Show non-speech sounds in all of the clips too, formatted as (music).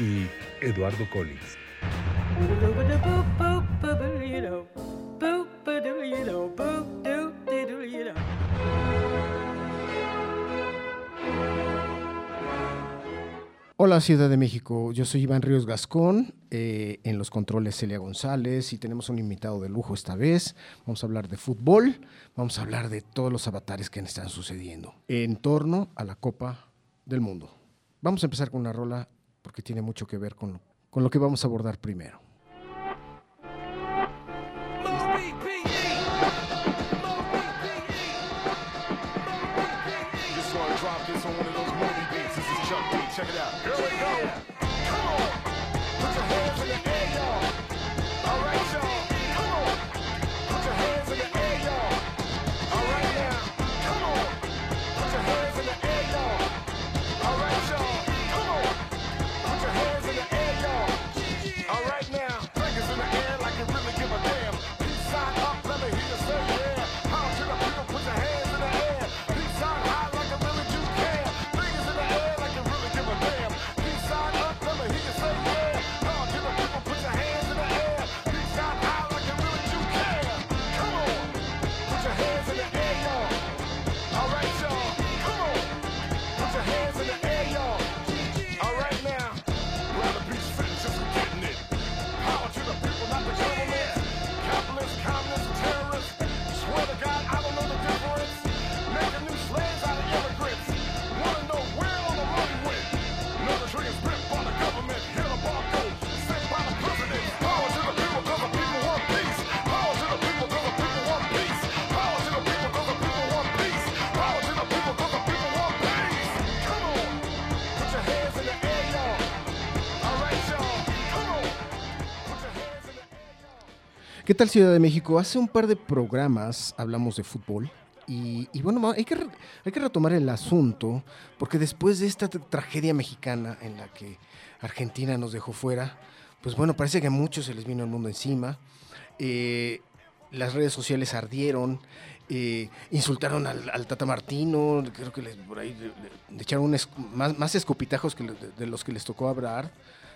y Eduardo Collins. Hola Ciudad de México, yo soy Iván Ríos Gascón, eh, en los controles Celia González y tenemos un invitado de lujo esta vez. Vamos a hablar de fútbol, vamos a hablar de todos los avatares que están sucediendo en torno a la Copa del Mundo. Vamos a empezar con una rola porque tiene mucho que ver con lo, con lo que vamos a abordar primero. ¿Qué tal Ciudad de México? Hace un par de programas hablamos de fútbol y, bueno, hay que, hay que retomar el asunto porque después de esta tra- tragedia mexicana en la que Argentina nos dejó fuera, pues bueno, parece que a muchos se les vino el mundo encima. Eh, las redes sociales ardieron, eh, insultaron al, al Tata Martino, creo que les, por ahí le, echaron un más, más escopitajos que de, los que les tocó hablar,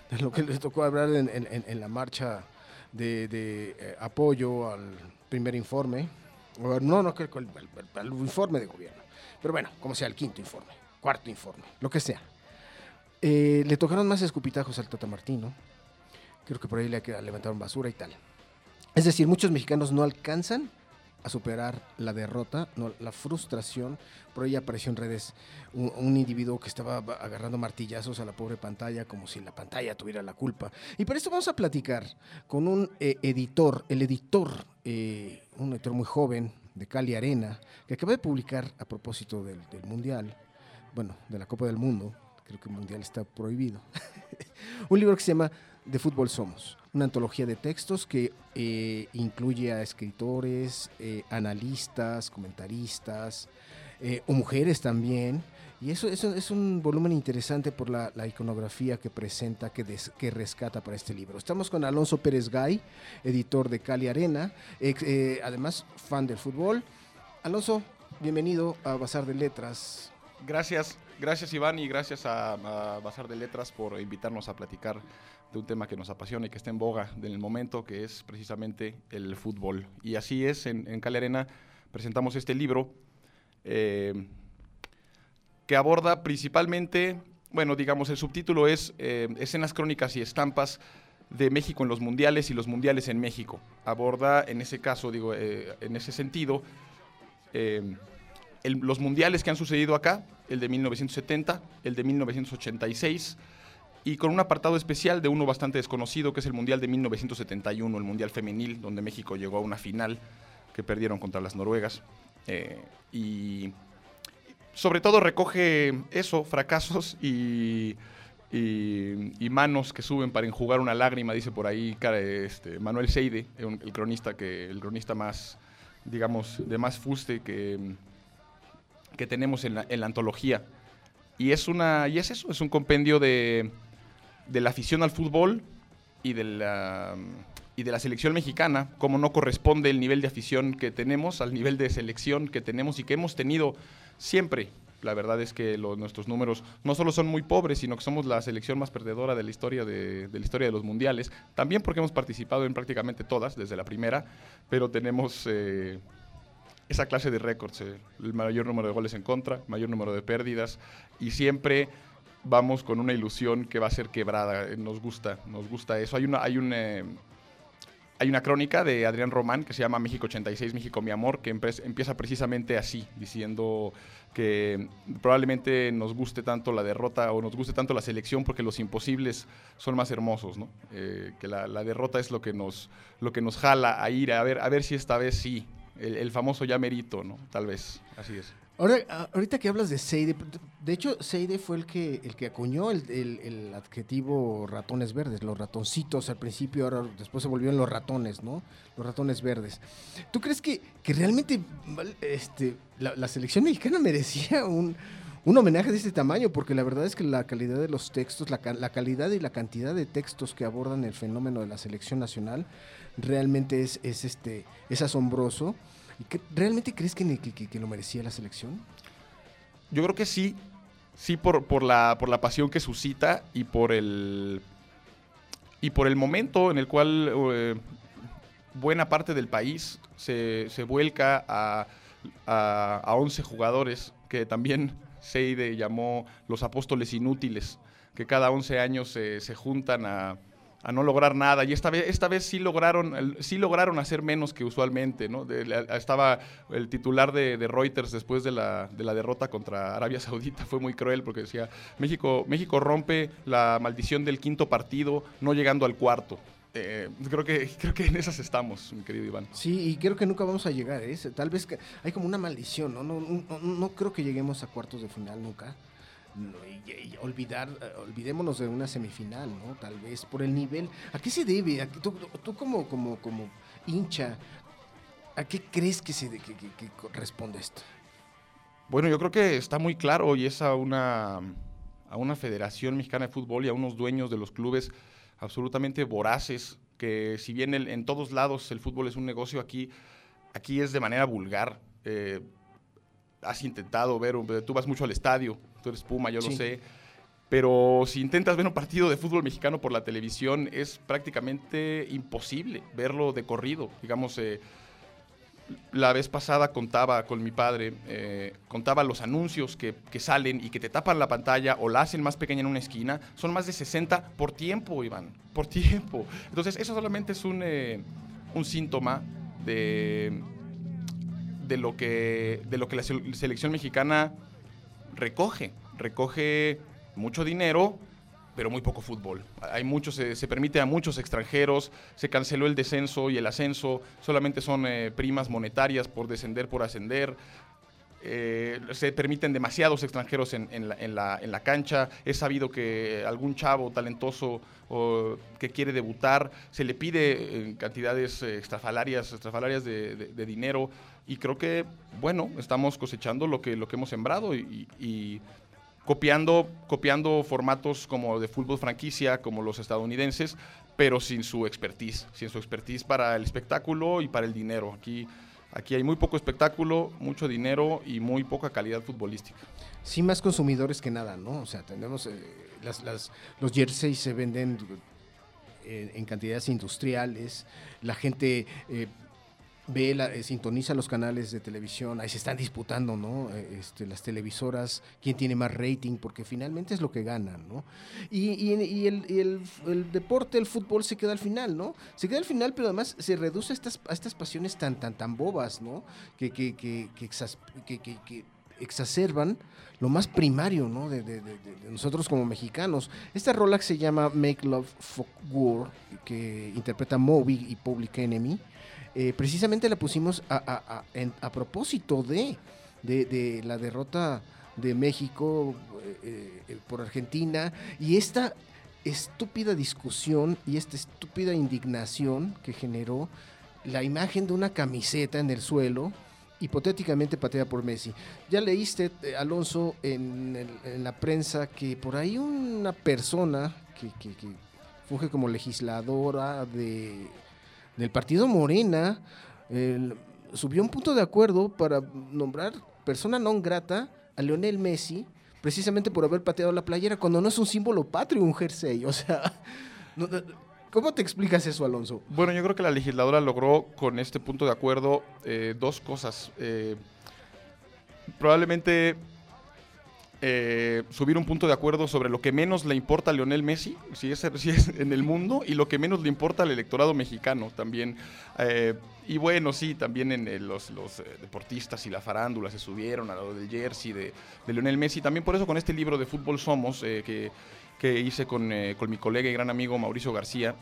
de lo que les tocó hablar en la marcha de, eh, apoyo al primer informe. O, no, no al, informe de gobierno. Pero bueno, como sea, el quinto informe, cuarto informe, lo que sea. Eh, le tocaron más escupitajos al Tata Martino. Creo que por ahí le levantaron basura y tal. Es decir, muchos mexicanos no alcanzan a superar la derrota, no, la frustración. Por ahí apareció en redes un, individuo que estaba ba- agarrando martillazos a la pobre pantalla como si la pantalla tuviera la culpa. Y para esto vamos a platicar con un eh, editor, el editor, eh, un editor muy joven de Cali Arena, que acaba de publicar a propósito del, del Mundial, bueno, de la Copa del Mundo, creo que el Mundial está prohibido, (laughs) un libro que se llama De Fútbol Somos, una antología de textos que eh, incluye a escritores, eh, analistas, comentaristas, eh, o mujeres también. Y eso, es un volumen interesante por la, iconografía que presenta, que, rescata para este libro. Estamos con Alonso Pérez Gay, editor de Cali Arena, además fan del fútbol. Alonso, bienvenido a Bazar de Letras. Gracias, gracias Iván y gracias a, a Bazar de Letras por invitarnos a platicar de un tema que nos apasiona y que está en boga en el momento, que es precisamente el fútbol. Y así es, en, en Cali Arena presentamos este libro eh, que aborda principalmente, bueno, digamos, el subtítulo es eh, Escenas crónicas y estampas de México en los mundiales y los mundiales en México. Aborda, en ese caso, digo, eh, en ese sentido, eh, los mundiales que han sucedido acá, el de 1970, el de 1986, y con un apartado especial de uno bastante desconocido, que es el Mundial de 1971, el Mundial Femenil, donde México llegó a una final que perdieron contra las noruegas. Eh, y sobre todo recoge eso, fracasos y, manos que suben para enjugar una lágrima, dice por ahí este, Manuel Seide, el cronista, que, el cronista más, digamos, de más fuste que, que tenemos en la, en la antología. Y es, una, y es eso, es un compendio de, de la afición al fútbol y de la, y de la selección mexicana, como no corresponde el nivel de afición que tenemos al nivel de selección que tenemos y que hemos tenido siempre. La verdad es que lo- nuestros números no solo son muy pobres, sino que somos la selección más perdedora de la historia de, de la historia de los mundiales. También porque hemos participado en prácticamente todas, desde la primera, pero tenemos eh, esa clase de récords, eh, el mayor número de goles en contra, mayor número de pérdidas y siempre vamos con una ilusión que va a ser quebrada. eh, Nos gusta, nos gusta eso. Hay una, hay un, eh, hay una crónica de Adrián Román que se llama México 86, México mi amor, que empieza precisamente así, diciendo que probablemente nos guste tanto la derrota o nos guste tanto la selección porque los imposibles son más hermosos, ¿no? Que la, la derrota es lo que nos, lo que nos jala a ir a ver, a ver si esta vez sí. El, el famoso ya merito, ¿no? Tal vez, así es. Ahora, ahorita que hablas de Seide, de hecho, Seide fue el que, el que acuñó el, el- el adjetivo ratones verdes, los ratoncitos al principio, ahora después se volvieron los ratones, ¿no? Los ratones verdes. ¿Tú crees que, que realmente este, la, la selección mexicana merecía un, un homenaje de este tamaño? Porque la verdad es que la calidad de los textos, la, la calidad y la cantidad de textos que abordan el fenómeno de la selección nacional realmente es, es, este, es asombroso. ¿Y que- ¿Realmente crees que, que- lo merecía la selección? Yo creo que sí, sí por, por, la, por la pasión que suscita y por el, y por el momento en el cual eh, buena parte del país se, se vuelca a, a, a 11 jugadores que también Seide llamó los apóstoles inútiles, que cada 11 años se juntan a, a no lograr nada y esta vez, esta vez sí, lograron, sí lograron hacer menos que usualmente. ¿no? Estaba el titular de, Reuters después de la, de la derrota contra Arabia Saudita, fue muy cruel porque decía, México, México rompe la maldición del quinto partido no llegando al cuarto. Eh, creo, que, creo que en esas estamos, mi querido Iván. Sí, y creo que nunca vamos a llegar, ¿eh? Tal vez hay como una maldición. No, no, no- no creo que lleguemos a cuartos de final nunca. Y, olvidar, eh, olvidémonos de una semifinal, ¿no? Tal vez por el nivel. ¿A qué se debe? ¿A qué- tú, tú como, como, como hincha, ¿a qué crees que se de- que, que- que corresponde esto? Bueno, yo creo que está muy claro y es a una, a una Federación Mexicana de Fútbol y a unos dueños de los clubes absolutamente voraces, que si bien en todos lados el fútbol es un negocio, aquí, aquí es de manera vulgar. Eh, has intentado ver, un- tú vas mucho al estadio, tú eres Puma, yo lo sé, pero si intentas ver un partido de fútbol mexicano por la televisión es prácticamente imposible verlo de corrido. Digamos, eh, la vez pasada contaba con mi padre, eh, contaba los anuncios que, que salen y que te tapan la pantalla o la hacen más pequeña en una esquina, son más de 60 por tiempo, Iván, por (laughs) tiempo. Entonces, eso solamente es un, eh, un síntoma de, de, lo que, de lo que la se- selección mexicana recoge. Recoge mucho dinero, pero muy poco fútbol. Hay muchos, se, se permite a muchos extranjeros, se canceló el descenso y el ascenso, solamente son eh, primas monetarias por descender, por ascender. Eh, se permiten demasiados extranjeros en, la, cancha. Es sabido que algún chavo talentoso que quiere debutar se le pide en cantidades eh, extrafalarias, de, dinero. Y creo que, bueno, estamos cosechando lo que, hemos sembrado y- y copiando, copiando formatos como de fútbol franquicia, como los estadounidenses, pero sin su expertise, sin su expertise para el espectáculo y para el dinero. Aquí, aquí hay muy poco espectáculo, mucho dinero y muy poca calidad futbolística. Sí, más consumidores que nada, ¿no? O sea, tenemos eh, las, las- los jerseys se venden en, en cantidades industriales, la gente eh, ve, la, eh, sintoniza los canales de televisión, ahí se están disputando, ¿no? Eh, este, las televisoras, quién tiene más rating, porque finalmente es lo que ganan, ¿no? Y, el, deporte, el fútbol se queda al final, ¿no? Se queda al final, pero además se reduce a estas, estas pasiones tan, tan, tan bobas, ¿no? Que, que, que, que exacerban lo más primario, ¿no? De, nosotros como mexicanos. Esta rola se llama Make Love Fuck War, que interpreta Moby y Public Enemy, eh, precisamente la pusimos a, a- a- a propósito de, de- la derrota de México eh, eh, por Argentina y esta estúpida discusión y esta estúpida indignación que generó la imagen de una camiseta en el suelo hipotéticamente pateada por Messi. Ya leíste, Alonso, en la prensa que por ahí una persona que, que- que funge como legisladora de, del partido Morena subió un punto de acuerdo para nombrar persona non grata a Lionel Messi precisamente por haber pateado la playera cuando no es un símbolo patrio, un jersey. O sea, (laughs) no- ¿cómo te explicas eso, Alonso? Bueno, yo creo que la legisladora logró con este punto de acuerdo eh, dos cosas. Eh, probablemente eh, subir un punto de acuerdo sobre lo que menos le importa a Lionel Messi, si es, en el mundo, y lo que menos le importa al electorado mexicano también. Eh, y bueno, sí, también en eh, los, eh, deportistas y la farándula se subieron a lo del jersey de, de Lionel Messi. También por eso con este libro de Fútbol Somos, que, que hice con, con mi colega y gran amigo Mauricio García,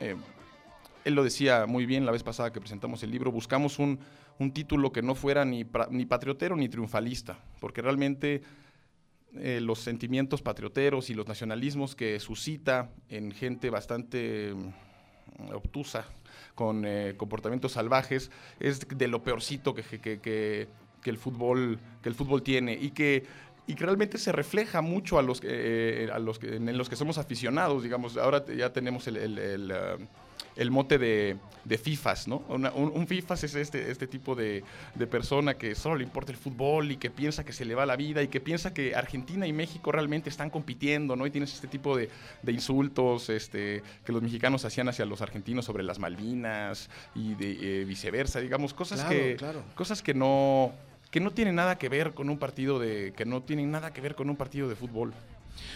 él lo decía muy bien la vez pasada que presentamos el libro, buscamos un, un título que no fuera ni, ni patriotero ni triunfalista, porque realmente eh, los sentimientos patrioteros y los nacionalismos que suscita en gente bastante mm, obtusa, con eh, comportamientos salvajes, es de lo peorcito que, que- que- el, fútbol, que el fútbol tiene y que, y realmente se refleja mucho a los, eh, a los que, en los que somos aficionados, digamos, ahora ya tenemos el, ah, el mote de, de FIFAs, ¿no? Una- un, un FIFAs es este, este tipo de, de persona que solo le importa el fútbol y que piensa que se le va la vida y que piensa que Argentina y México realmente están compitiendo, ¿no? Y tienes este tipo de, de insultos este, que los mexicanos hacían hacia los argentinos sobre las Malvinas y de, eh, viceversa, digamos, cosas Claro, que claro. cosas que no que no tienen nada que ver con un partido de que no tienen nada que ver con un partido de fútbol.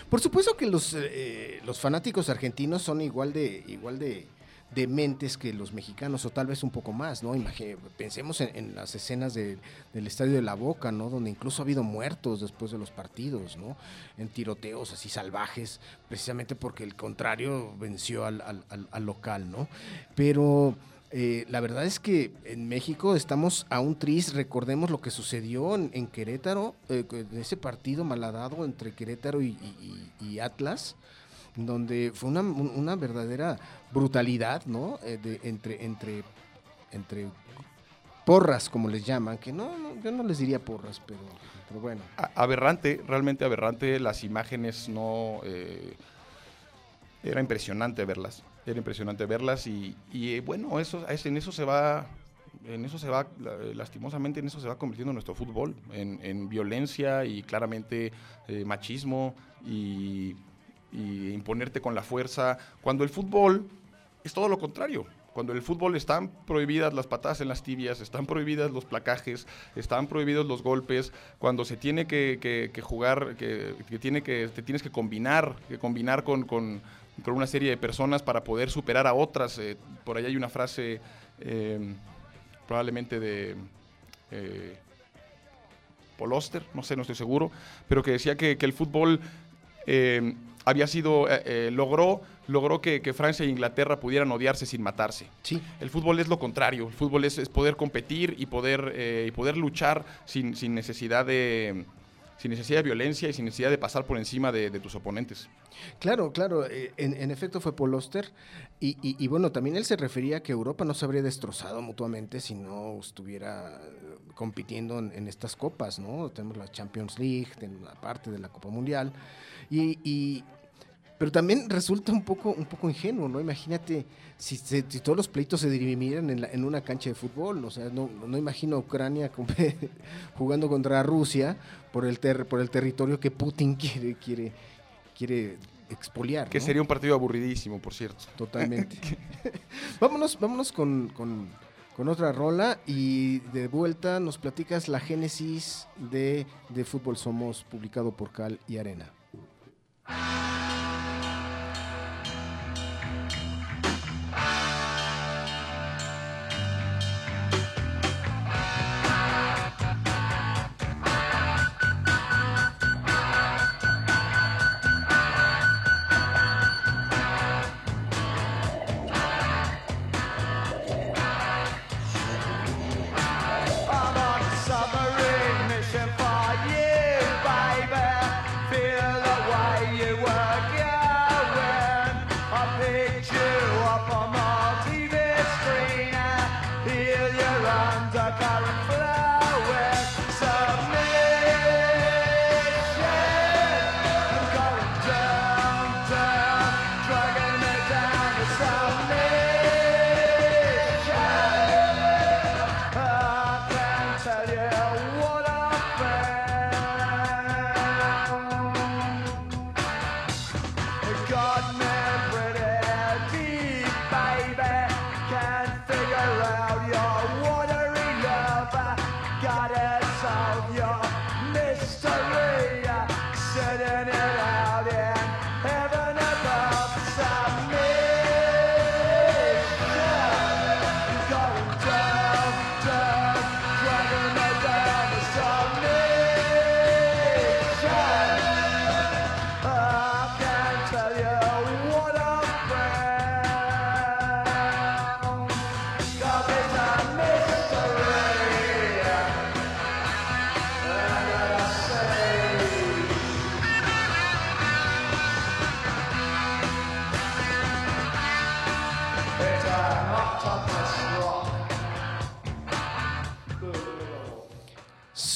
Por supuesto que los, eh, los fanáticos argentinos son igual de igual de dementes que los mexicanos o tal vez un poco más, ¿no? Imagi- pensemos en, las escenas de- del Estadio de la Boca, ¿no? Donde incluso ha habido muertos después de los partidos, ¿no? En tiroteos así salvajes, precisamente porque el contrario venció al, al- al- al local, ¿no? Pero eh, la verdad es que en México estamos a un tris, recordemos lo que sucedió en, Querétaro, eh, en ese partido malhadado entre Querétaro y Atlas, donde fue una, un- una verdadera brutalidad, ¿no? Eh, de- entre, entre, entre porras, como les llaman, que no, no, yo no les diría porras, pero, pero bueno. Aberrante, realmente aberrante, las imágenes no... eh, era impresionante verlas, era impresionante verlas y, y, eh, bueno, eso, es- en eso se va, en eso se va, la- lastimosamente en eso se va convirtiendo nuestro fútbol, en, en violencia y claramente machismo y, y imponerte con la fuerza, cuando el fútbol es todo lo contrario. Cuando el fútbol están prohibidas las patadas en las tibias, están prohibidas los placajes, están prohibidos los golpes, cuando se tiene que, jugar, que, tiene que, te tienes que combinar, que combinar con, con- con una serie de personas para poder superar a otras. eh, por ahí hay una frase eh, probablemente de eh, no sé, no estoy seguro, pero que decía que, que el fútbol eh, había sido, eh, eh, logró, logró que, que Francia e Inglaterra pudieran odiarse sin matarse. Sí, El fútbol es lo contrario, el fútbol es, es poder competir y poder, eh, y poder luchar sin, sin necesidad de sin necesidad de violencia y sin necesidad de pasar por encima de, tus oponentes. Claro, claro, eh, en, efecto fue Paul Oster y, y- y bueno, también él se refería a que Europa no se habría destrozado mutuamente si no estuviera eh, compitiendo en, estas copas, ¿no? Tenemos la Champions League, tenemos la parte de la Copa Mundial y- pero también resulta un poco, un poco ingenuo, ¿no? Imagínate si, se- si todos los pleitos se dirimieran en, la- en una cancha de fútbol, o sea, no, no imagino a Ucrania (laughs) jugando contra Rusia por el, ter- por el territorio que Putin quiere, quiere, quiere expoliar. Que ¿no? sería un partido aburridísimo, por cierto. Totalmente. (laughs) (laughs) vámonos vámonos con, con- con otra rola y de vuelta nos platicas la génesis de, de Fútbol Somos, publicado por Cal y Arena.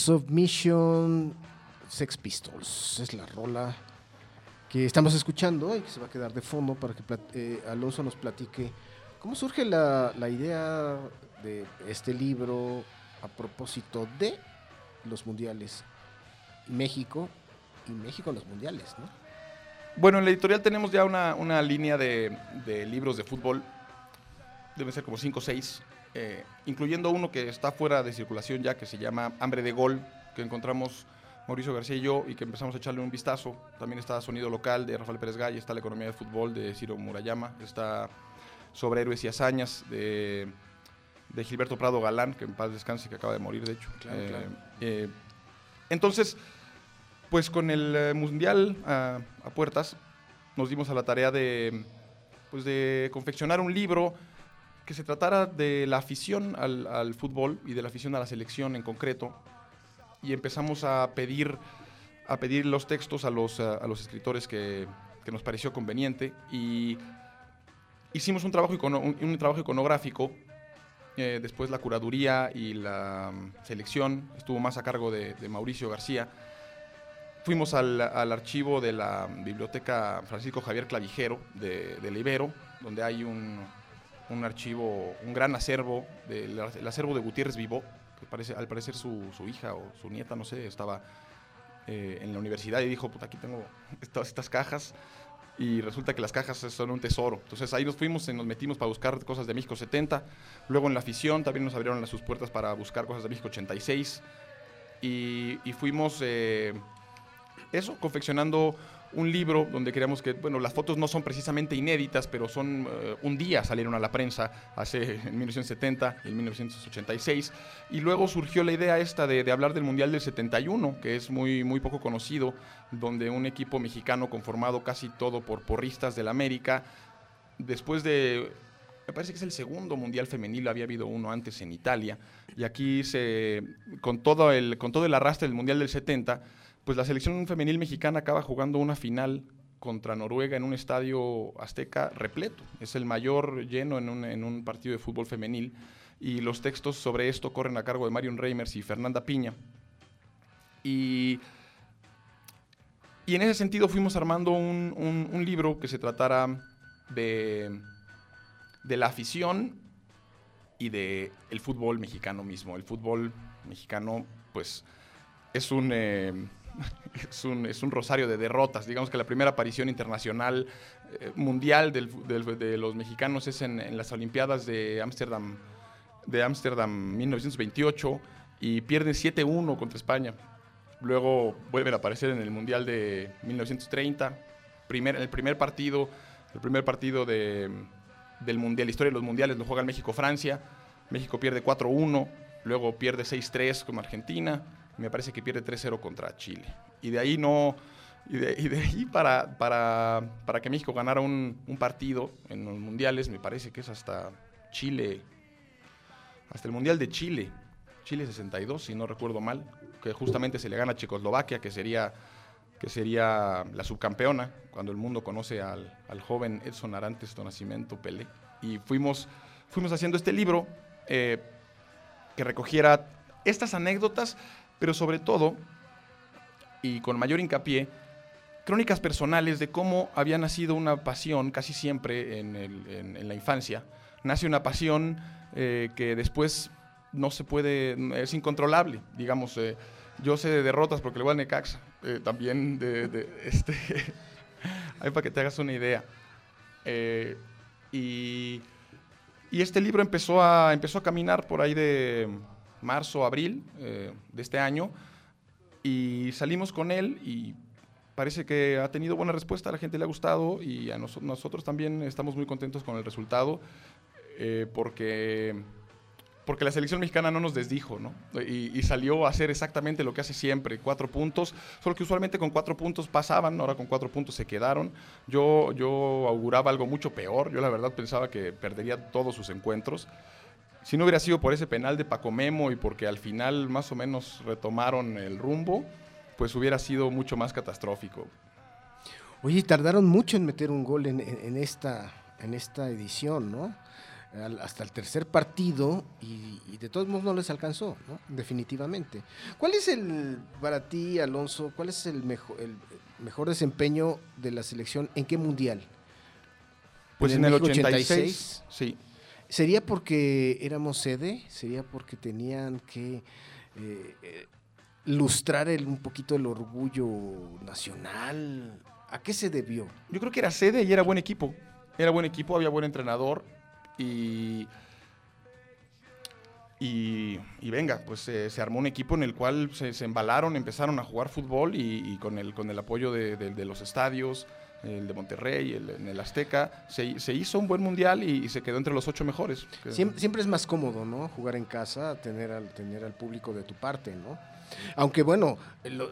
Submission Sex Pistols es la rola que estamos escuchando y que se va a quedar de fondo para que eh, Alonso nos platique cómo surge la, la idea de este libro a propósito de los mundiales. México y México en los mundiales, ¿no? Bueno, en la editorial tenemos ya una, una línea de, de libros de fútbol, deben ser como 5 o 6, incluyendo uno que está fuera de circulación ya, que se llama Hambre de Gol, que encontramos Mauricio García y yo y que empezamos a echarle un vistazo. También está Sonido Local de Rafael Pérez Gay, está La Economía del Fútbol de Ciro Murayama, está Sobre Héroes y Hazañas de, de Gilberto Prado Galán, que en paz descanse, que acaba de morir, de hecho. Claro, claro. eh, entonces, pues con el eh, Mundial a, a puertas, nos dimos a la tarea de, pues de confeccionar un libro que se tratara de la afición al, al fútbol y de la afición a la selección en concreto. Y empezamos a pedir, a pedir los textos a los, a, a los escritores que, que nos pareció conveniente. Y hicimos un trabajo, icono- un, un trabajo iconográfico. eh, después la curaduría y la mm, selección estuvo más a cargo de, de Mauricio García fuimos al, al archivo de la biblioteca Francisco Javier Clavijero de, de la Ibero, donde hay un, un archivo, un gran acervo, el acervo de Gutiérrez Vivó, que parece, al parecer su, su hija o su nieta, no sé, estaba eh, en la universidad y dijo, puta, aquí tengo (laughs) estas, estas cajas. Y resulta que las cajas son un tesoro. Entonces ahí nos fuimos y nos metimos para buscar cosas de México 70. Luego en la afición también nos abrieron sus puertas para buscar cosas de México 86. Y, y fuimos eh, eso, confeccionando un libro donde queríamos que, bueno, las fotos no son precisamente inéditas, pero son eh, un día salieron a la prensa, hace en 1970 y en 1986, y luego surgió la idea esta de, de hablar del Mundial del 71, que es muy, muy poco conocido, donde un equipo mexicano conformado casi todo por porristas del América, después de me parece que es el segundo mundial femenil, había habido uno antes en Italia, y aquí se, con todo el, con todo el arrastre del mundial del 70, pues la selección femenil mexicana acaba jugando una final contra Noruega en un estadio azteca repleto. Es el mayor lleno en un, partido de fútbol femenil, y los textos sobre esto corren a cargo de Marion Reimers y Fernanda Piña. Y en ese sentido fuimos armando un, libro que se tratara de, la afición y de el fútbol mexicano mismo. El fútbol mexicano, pues, es un, eh, (laughs) es un, es un rosario de derrotas. Digamos que la primera aparición internacional eh, mundial de los mexicanos es en, las Olimpiadas de Ámsterdam de Ámsterdam 1928 y pierden 7-1 contra España. Luego vuelven a aparecer en el Mundial de 1930. Primer, el primer partido, el primer partido de, del Mundial, la historia de los Mundiales lo juega el México-Francia. México pierde 4-1, luego pierde 6-3 con Argentina. Me parece que pierde 3-0 contra Chile. Y de ahí no... Y de, ahí para, para, para que México ganara un, un partido en los mundiales, me parece que es hasta Chile, hasta el Mundial de Chile, Chile 62, si no recuerdo mal, que justamente se le gana a Checoslovaquia, que sería que sería la subcampeona, cuando el mundo conoce al, al joven Edson Arantes do Nascimento Pelé. Y fuimos, fuimos haciendo este libro eh, que recogiera estas anécdotas, pero sobre todo, y con mayor hincapié, crónicas personales de cómo había nacido una pasión casi siempre en, la infancia. Nace una pasión eh, que después no se puede, es incontrolable. Digamos, eh, yo sé de derrotas porque le voy al Necaxa. eh, también de, de, (laughs) este, ahí para que te hagas una idea. Eh, y, y este libro empezó a, empezó a caminar por ahí de marzo, abril eh, de este año. Y salimos con él y parece que ha tenido buena respuesta, a la gente le ha gustado y nosotros también estamos muy contentos con el resultado eh, porque, porque la selección mexicana no nos desdijo, ¿no? Y, y salió a hacer exactamente lo que hace siempre, cuatro puntos, solo que usualmente con cuatro puntos pasaban, ahora con cuatro puntos se quedaron. Yo, yo auguraba algo mucho peor, yo la verdad pensaba que perdería todos sus encuentros. Si no hubiera sido por ese penal de Paco Memo y porque al final más o menos retomaron el rumbo, pues hubiera sido mucho más catastrófico. Oye, tardaron mucho en meter un gol en, en- en esta, en esta edición, ¿no? Al- hasta el tercer partido y, y de todos modos no les alcanzó, ¿no? Definitivamente. ¿Cuál es el, para ti, Alonso, cuál es el mejor, el mejor desempeño de la selección? ¿En qué mundial? Pues ¿En en el el México 86, 86? sí. ¿Sería porque éramos sede? ¿Sería porque tenían que eh, lustrar un poquito el orgullo nacional? ¿A qué se debió? Yo creo que era sede y era buen equipo. Era buen equipo, había buen entrenador y. Y, y venga, pues eh, se armó un equipo en el cual se, embalaron, empezaron a jugar fútbol y, con, el, con el apoyo de los estadios, el de Monterrey, el, en el Azteca, se, se hizo un buen mundial y, se quedó entre los ocho mejores. Siempre, es más cómodo, ¿no? Jugar en casa, tener al, tener al público de tu parte, ¿no? Aunque bueno, lo-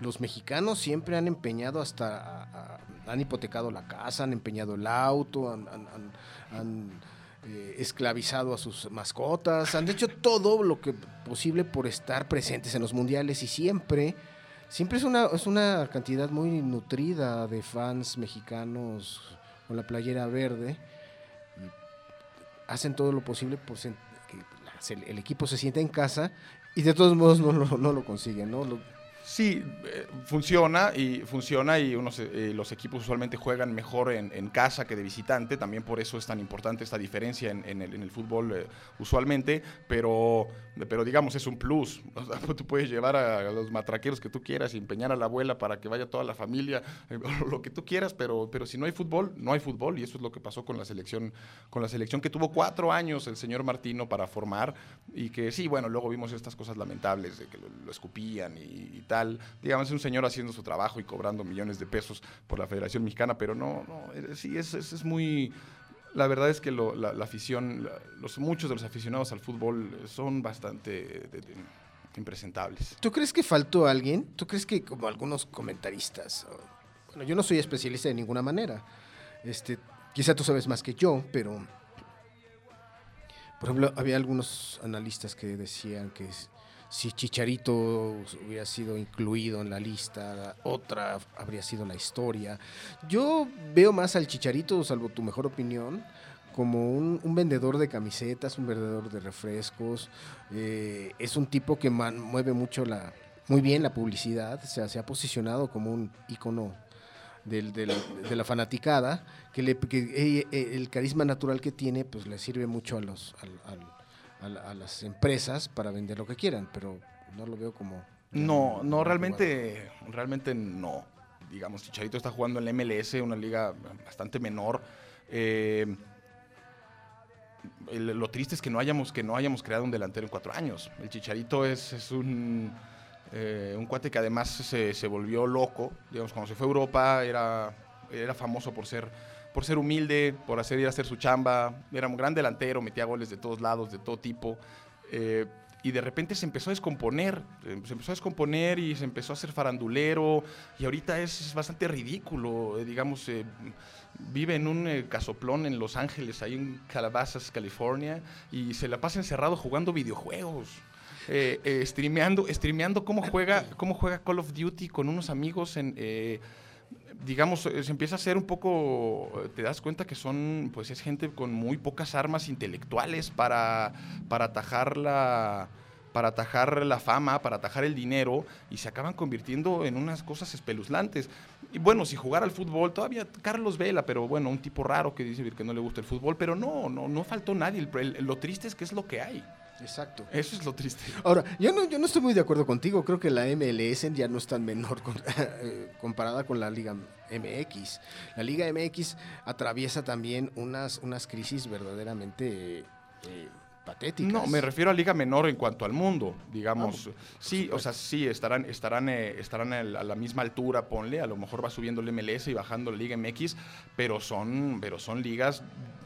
los mexicanos siempre han empeñado hasta, han hipotecado la casa, han empeñado el auto, han, eh, esclavizado a sus mascotas, han hecho todo lo que posible por estar presentes en los mundiales y siempre, siempre es una, es una cantidad muy nutrida de fans mexicanos con la playera verde hacen todo lo posible por que el equipo se sienta en casa y de todos modos no lo, no lo consiguen, ¿no? Lo- Sí, eh, funciona y funciona y unos, eh, los equipos usualmente juegan mejor en, en casa que de visitante, también por eso es tan importante esta diferencia en, el, en el fútbol eh, usualmente, pero, pero digamos es un plus, (laughs) tú puedes llevar a los matraqueros que tú quieras y empeñar a la abuela para que vaya toda la familia, eh, (laughs) lo que tú quieras, pero, pero si no hay fútbol, no hay fútbol. Y eso es lo que pasó con la selección, con la selección que tuvo cuatro años el señor Martino para formar y que sí, bueno, luego vimos estas cosas lamentables de que lo, lo escupían y, y tal. Digamos, un señor haciendo su trabajo y cobrando millones de pesos por la Federación Mexicana, pero no, no, eh, sí, es, es, muy... La verdad es que la, afición, los, muchos de los aficionados al fútbol eh, son bastante impresentables. ¿Tú crees que faltó alguien? ¿Tú crees que como algunos comentaristas? Bueno, yo no soy especialista de ninguna manera. Este, quizá tú sabes más que yo, pero por ejemplo, había algunos analistas que decían que si Chicharito hubiera sido incluido en la lista, otra habría sido la historia. Yo veo más al Chicharito, salvo tu mejor opinión, como un, vendedor de camisetas, un vendedor de refrescos. eh, es un tipo que man- mueve mucho la, muy bien la publicidad, o sea, se ha posicionado como un icono de la fanaticada, que, le, eh, eh, el carisma natural que tiene, pues le sirve mucho a los a, la- a las empresas para vender lo que quieran, pero no lo veo como... No, no, realmente, realmente no. Digamos, Chicharito está jugando en la MLS, una liga bastante menor. Eh, lo triste es que no hayamos, que no hayamos creado un delantero en cuatro años. El Chicharito es, es un, eh, un cuate que además se, se volvió loco. Digamos, cuando se fue a Europa era, era famoso por ser, por ser humilde, por hacer ir a hacer su chamba. Era un gran delantero, metía goles de todos lados, de todo tipo. Eh, y de repente se empezó a descomponer, eh, se empezó a descomponer y se empezó a hacer farandulero y ahorita es, bastante ridículo, eh, digamos, vive en un casoplón en Los Ángeles, ahí en Calabasas, California, y se la pasa encerrado jugando videojuegos. streameando, streameando cómo juega, cómo juega Call of Duty con unos amigos en... digamos, eh, se empieza a hacer un poco, eh, te das cuenta que son, pues es gente con muy pocas armas intelectuales para, para atajar la para atajar la fama, para atajar el dinero, y se acaban convirtiendo en unas cosas espeluznantes. Y bueno, si jugar al fútbol, todavía Carlos Vela, pero bueno, un tipo raro que dice que no le gusta el fútbol, pero no, no, no faltó nadie. El- el- lo triste es que es lo que hay. Exacto. Eso es lo triste. Ahora, yo no, yo no estoy muy de acuerdo contigo. Creo que la MLS ya no es tan menor con- (laughs) eh, comparada con la Liga MX. La Liga MX atraviesa también unas, unas crisis verdaderamente eh, patéticas. No, me refiero a liga menor en cuanto al mundo, digamos. Ah, sí, o sea, sí, estarán, estarán, eh, estarán a la misma altura, ponle, a lo mejor va subiendo el MLS y bajando la Liga MX, pero son, pero son ligas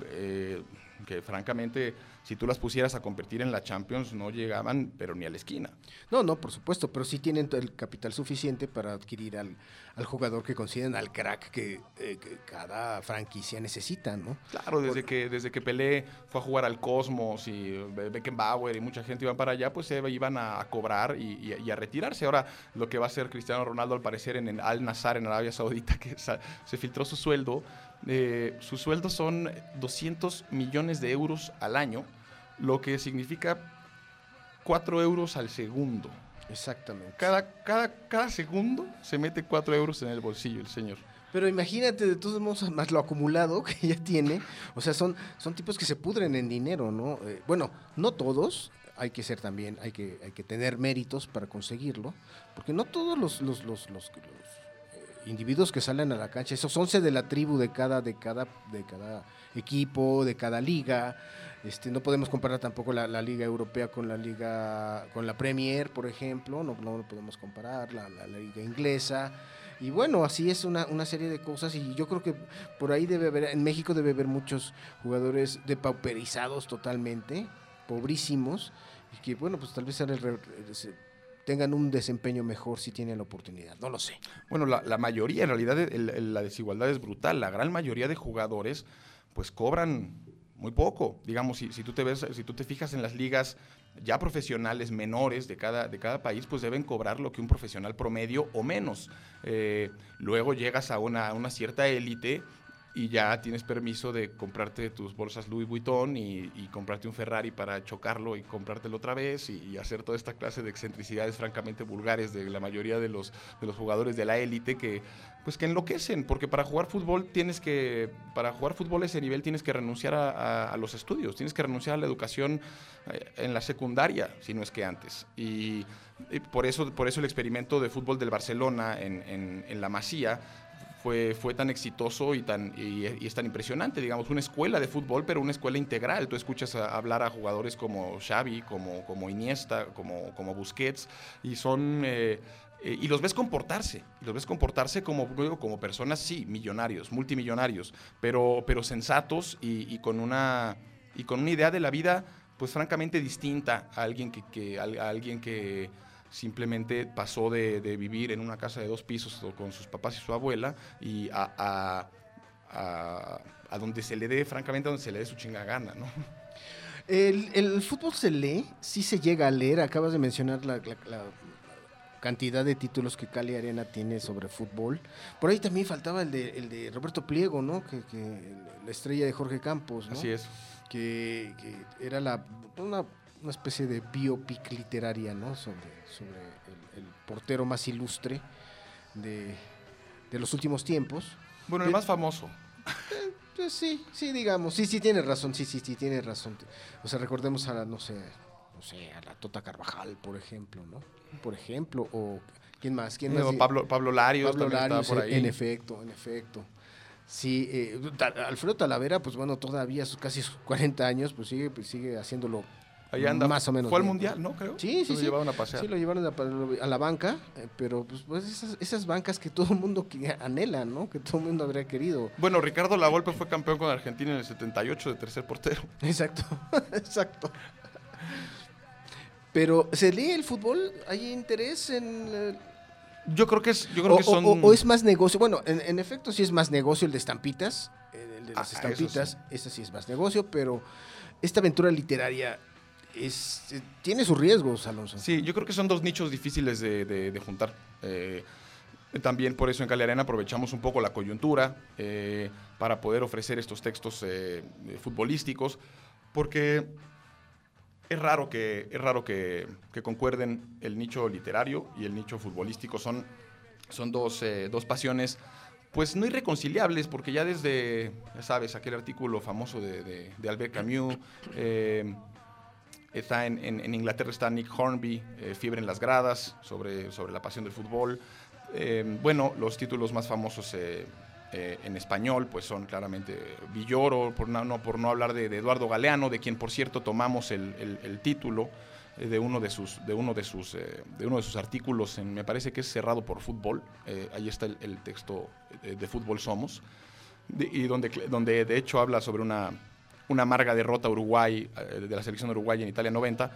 eh, que francamente, si tú las pusieras a competir en la Champions, no llegaban, pero ni a la esquina. No, no, por supuesto, pero sí tienen el capital suficiente para adquirir al, al jugador que consideren, al crack que, eh, que cada franquicia necesita, ¿no? Claro, desde que, desde que Pelé fue a jugar al Cosmos y Be- Beckenbauer y mucha gente iban para allá, pues se iban a, a cobrar y, y- y a retirarse. Ahora, lo que va a hacer Cristiano Ronaldo, al parecer, en el Al Nazar, en Arabia Saudita, (laughs) que se filtró su sueldo, eh, su sueldo son 200 millones de euros al año, lo que significa 4 euros al segundo. Exactamente. Cada, cada, cada segundo se mete 4 euros en el bolsillo el señor. Pero imagínate, de todos modos, más lo acumulado (laughs) que ya tiene. O sea, son, son tipos que se pudren en dinero, ¿no? Eh, bueno, no todos. Hay que ser también, hay que, hay que tener méritos para conseguirlo. Porque no todos los, los, los, los- los, individuos que salen a la cancha, esos 11 de la tribu de cada, de cada, de cada equipo, de cada liga. Este, no podemos comparar tampoco la, la liga europea con la liga, con la Premier, por ejemplo. No, no lo podemos comparar, la, la- liga inglesa. Y bueno, así es una, una serie de cosas y yo creo que por ahí debe haber, en México debe haber muchos jugadores depauperizados totalmente, pobrísimos, y que bueno, pues tal vez se- tengan un desempeño mejor si tienen la oportunidad, no lo sé. Bueno, la, la mayoría, en realidad la desigualdad es brutal. La gran mayoría de jugadores, pues cobran muy poco. Digamos, si, si tú te ves, si tú te fijas en las ligas ya profesionales menores de cada, de cada país, pues deben cobrar lo que un profesional promedio o menos. Eh, luego llegas a una, a una cierta élite y ya tienes permiso de comprarte tus bolsas Louis Vuitton y, comprarte un Ferrari para chocarlo y comprártelo otra vez y, hacer toda esta clase de excentricidades francamente vulgares de la mayoría de los, de los jugadores de la élite que pues que enloquecen, porque para jugar fútbol tienes que, para jugar fútbol a ese nivel tienes que renunciar a, los estudios, tienes que renunciar a la educación eh, en la secundaria, si no es que antes. Y, por, eso, por eso el experimento de fútbol del Barcelona en- en la Masía fue, fue tan exitoso y, tan, y, es tan impresionante, digamos, una escuela de fútbol, pero una escuela integral. Tú escuchas hablar a jugadores como Xavi, como, como Iniesta, como, como Busquets, y son... eh, eh, y los ves comportarse, los ves comportarse como, como personas, sí, millonarios, multimillonarios, pero, pero sensatos y, con una, y con una idea de la vida, pues francamente distinta a alguien que, a alguien que simplemente pasó de, de vivir en una casa de dos pisos con sus papás y su abuela y a, a- a- a donde se le dé, francamente, a donde se le dé su chinga gana, ¿no? El, el fútbol se lee, sí se llega a leer, acabas de mencionar la, la- la cantidad de títulos que Cali Arena tiene sobre fútbol. Por ahí también faltaba el de, el de Roberto Pliego, ¿no? Que, que la estrella de Jorge Campos, ¿no? Así es. que, que era la, una, una especie de biopic literaria, ¿no? Sobre, sobre el, el portero más ilustre de, de los últimos tiempos. Bueno, el más famoso. Pues sí, sí, digamos, sí, sí, tiene razón, sí, sí, sí, tiene razón. O sea, recordemos a la, no sé, no sé, a la Tota Carvajal, por ejemplo, ¿no? Por ejemplo, o ¿quién más? ¿Quién más? Eh, Pablo, Pablo Larios Pablo Larios, por eh, ahí. en efecto, en efecto. Sí, eh, Alfredo Talavera, pues bueno, todavía sus casi sus 40 años, pues sigue, pues sigue haciéndolo Ahí anda. más o menos. Fue al mundial, ¿no? Creo. Sí, sí, Lo sí. llevaron a pasear. Sí, lo llevaron a, a la banca, eh, pero pues, pues esas, esas bancas que todo el mundo anhela, ¿no? Que todo el mundo habría querido. Bueno, Ricardo Lavolpe fue campeón con Argentina en el 78 de tercer portero. (laughs) Exacto, (laughs) exacto. Pero, ¿se lee el fútbol? ¿Hay interés en...? eh, Yo creo que es, yo creo o, que son. o- o es más negocio. Bueno, en, en efecto sí es más negocio el de estampitas. eh, El de las Ah, eso estampitas, ese sí es más negocio, pero esta aventura literaria es, eh, tiene sus riesgos, Alonso. Sí, yo creo que son dos nichos difíciles de, de- de juntar. Eh, también por eso en Cali Arena aprovechamos un poco la coyuntura eh, para poder ofrecer estos textos eh, eh, futbolísticos, porque es raro que, es raro que, que concuerden el nicho literario y el nicho futbolístico. Son, son dos, eh, dos pasiones pues no irreconciliables, porque ya desde, ya sabes, aquel artículo famoso de, de- de Albert Camus, eh, Está en, en- Inglaterra está Nick Hornby, eh, Fiebre en las gradas, sobre, sobre la pasión del fútbol. Eh, bueno, los títulos más famosos eh, en español pues son claramente Villoro, por no, por no hablar de, Eduardo Galeano, de quien por cierto tomamos el, el- título de uno de sus, de uno de sus, de uno de sus artículos, me parece que es Cerrado por Fútbol, eh, ahí está el, texto de, Fútbol Somos, y donde, donde de hecho habla sobre una, una amarga derrota Uruguay, eh, de la selección de Uruguay en Italia 90.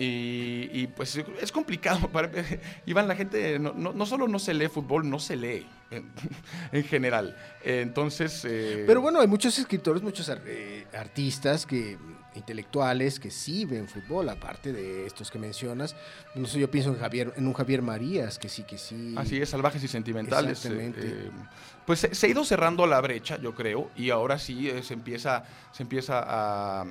Y, y, pues es complicado. (laughs) Para, (laughs) Iván, la gente no, no- no solo no se lee fútbol, no se lee en, (laughs) en general. Entonces. eh, Pero bueno, hay muchos escritores, muchos eh, artistas que intelectuales que sí ven fútbol, aparte de estos que mencionas. No sé, yo pienso en Javier, en un Javier Marías, que sí, que sí. Así es, salvajes y sentimentales. eh, Exactamente. eh, pues se, se ha ido cerrando la brecha, yo creo, y ahora sí eh, se empieza, se empieza a,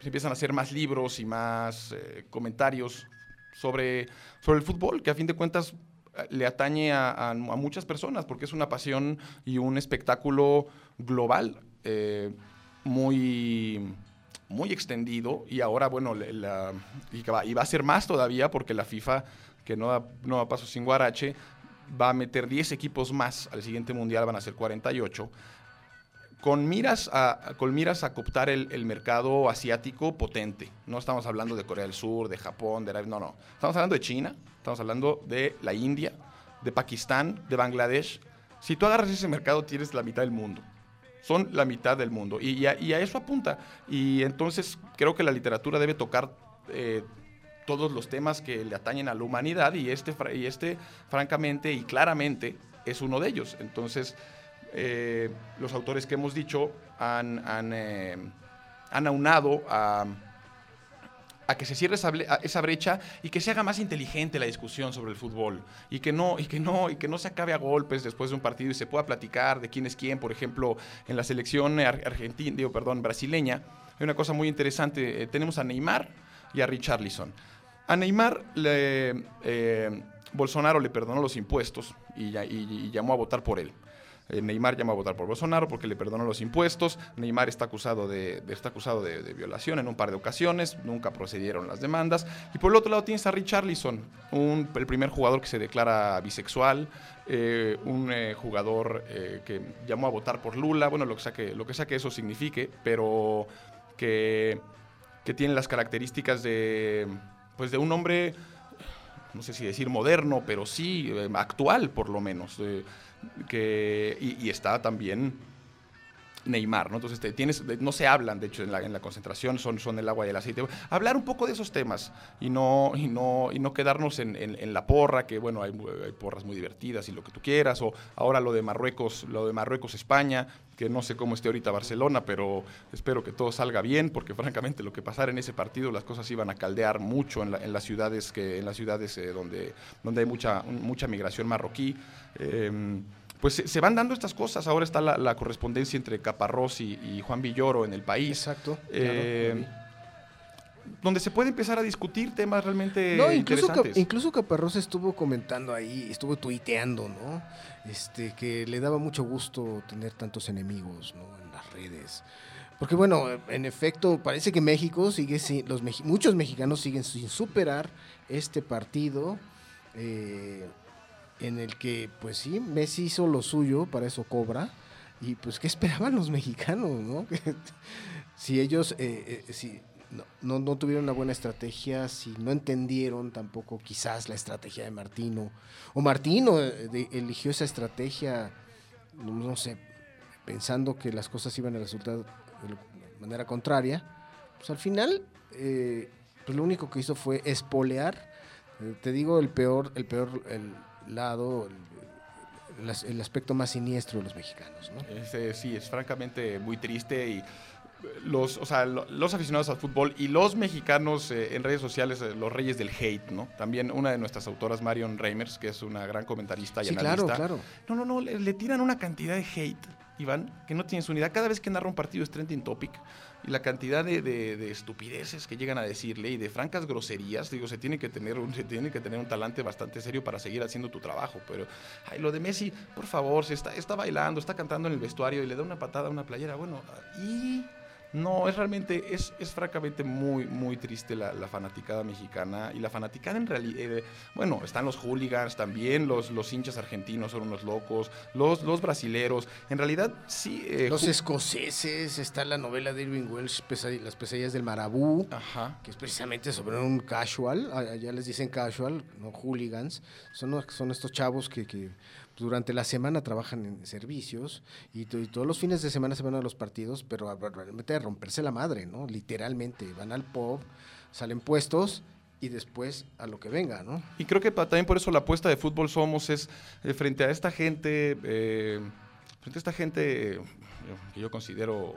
se empiezan a hacer más libros y más eh, comentarios sobre, sobre el fútbol, que a fin de cuentas eh, le atañe a, a- a muchas personas, porque es una pasión y un espectáculo global, eh, muy muy extendido y ahora, bueno, la- y, va, y va a ser más todavía porque la FIFA, que no da, no da paso sin guarache, va a meter 10 equipos más al siguiente mundial, van a ser 48, con miras a, con miras a cooptar el, el mercado asiático potente. No estamos hablando de Corea del Sur, de Japón, de Arabia, no, no. Estamos hablando de China, estamos hablando de la India, de Pakistán, de Bangladesh. Si tú agarras ese mercado, tienes la mitad del mundo. Son la mitad del mundo. Y, a, eso apunta. Y entonces creo que la literatura debe tocar eh, todos los temas que le atañen a la humanidad y este, y este francamente y claramente, es uno de ellos. Entonces, eh, los autores que hemos dicho han, han, eh, han aunado a, a que se cierre esa, brecha y que se haga más inteligente la discusión sobre el fútbol y que no y que no y que no se acabe a golpes después de un partido y se pueda platicar de quién es quién por ejemplo en la selección ar- argentina digo perdón brasileña hay una cosa muy interesante eh, tenemos a Neymar y a Richarlison. A Neymar le, eh, Bolsonaro le perdonó los impuestos y, llamó a votar por él Neymar llamó a votar por Bolsonaro porque le perdonó los impuestos. Neymar está acusado de, está acusado de, violación en un par de ocasiones. Nunca procedieron las demandas. Y por el otro lado tienes a Richarlison, un, el primer jugador que se declara bisexual, eh, un eh, jugador eh, que llamó a votar por Lula. Bueno, lo que sea que, eso signifique, pero que, tiene las características de, pues de un hombre no sé si decir moderno, pero sí eh, actual por lo menos. eh, que, y, está también Neymar, ¿no? Entonces te tienes, de- no se hablan, de hecho, en la, en la concentración son, son el agua y el aceite. Hablar un poco de esos temas y no, y no, y no quedarnos en, la porra, que bueno, hay, hay porras muy divertidas y lo que tú quieras, o ahora lo de Marruecos, lo de Marruecos España, que no sé cómo esté ahorita Barcelona, pero espero que todo salga bien, porque francamente lo que pasara en ese partido, las cosas iban a caldear mucho en, la- en las ciudades que, en las ciudades eh, donde, donde hay mucha, mucha migración marroquí. Em, pues se, se van dando estas cosas. Ahora está la, la correspondencia entre Caparrós y, y Juan Villoro en el país. Exacto. Eh, claro. Donde se puede empezar a discutir temas realmente No, incluso, Cap- interesantes. incluso Caparrós estuvo comentando ahí, estuvo tuiteando, ¿no? Este, que le daba mucho gusto tener tantos enemigos, ¿no? En las redes. Porque bueno, en efecto, parece que México sigue sin, los muchos mexicanos siguen sin superar este partido eh, en el que, pues sí, Messi hizo lo suyo, para eso cobra. Y pues, ¿qué esperaban los mexicanos, no? (laughs) Si ellos, eh, eh, si no, no, tuvieron una buena estrategia, si no entendieron tampoco quizás la estrategia de Martino, o Martino eh, de- eligió esa estrategia, no, sé, pensando que las cosas iban a resultar de manera contraria, pues al final, eh, pues lo único que hizo fue espolear, eh, te digo, el peor, el peor el lado, el, el as- el aspecto más siniestro de los mexicanos, sí, es francamente muy triste y los, o sea, lo- los aficionados al fútbol y los mexicanos eh, en redes sociales, eh, los reyes del hate, ¿no? También una de nuestras autoras, Marion Reimers, que es una gran comentarista y Sí, claro, analista. claro. No, no, no, le, le tiran una cantidad de hate, Iván, que no tienes unidad. Cada vez que narra un partido es trending topic. Y la cantidad de, de- de estupideces que llegan a decirle y de francas groserías, digo, se tiene que tener un, se tiene que tener un talante bastante serio para seguir haciendo tu trabajo. Pero, ay, lo de Messi, por favor, se está, está bailando, está cantando en el vestuario y le da una patada a una playera. Bueno, y no, es realmente, es, es francamente muy, muy triste la, la fanaticada mexicana. Y la fanaticada en realidad, bueno, están los hooligans también, los, los hinchas argentinos son unos locos, los, los brasileros. En realidad, sí. eh, Los escoceses, está la novela de Irving Welsh, Las pesadillas del marabú, Ajá. que es precisamente sobre un casual, a- allá les dicen casual, no hooligans, son, son estos chavos que, que durante la semana trabajan en servicios y, to- y todos los fines de semana se van a los partidos, pero realmente a romperse la madre, ¿no? Literalmente, van al pub, salen puestos y después a lo que venga, ¿no? Y creo que también por eso la apuesta de Fútbol Somos es eh, frente a esta gente, eh, frente a esta gente eh, que yo considero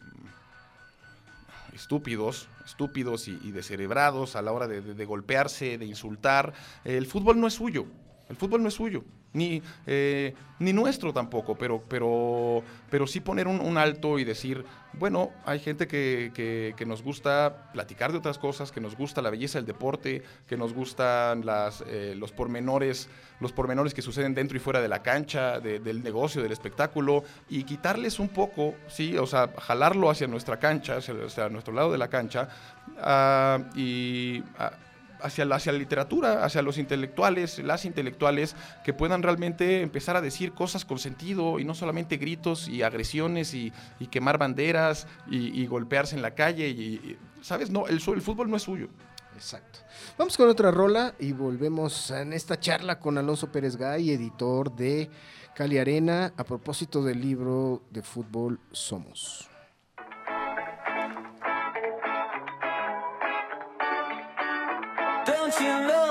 mm, estúpidos, estúpidos y, y descerebrados a la hora de, golpearse, de insultar. el fútbol no es suyo, el fútbol no es suyo. Ni, eh, ni nuestro tampoco, pero, pero, pero sí poner un, alto y decir, bueno, hay gente que, que- nos gusta platicar de otras cosas, que nos gusta la belleza del deporte, que nos gustan las, eh, los pormenores, los pormenores que suceden dentro y fuera de la cancha, de- del negocio, del espectáculo, y quitarles un poco, sí, o sea, jalarlo hacia nuestra cancha, hacia, hacia nuestro lado de la cancha, ah, y ah, hacia la, hacia la literatura, hacia los intelectuales, las intelectuales, que puedan realmente empezar a decir cosas con sentido y no solamente gritos y agresiones y, quemar banderas y, golpearse en la calle. Y, ¿Sabes? No, el, el fútbol no es suyo. Exacto. Vamos con otra rola y volvemos en esta charla con Alonso Pérez Gay, editor de Cali Arena, a propósito del libro de fútbol Somos. You know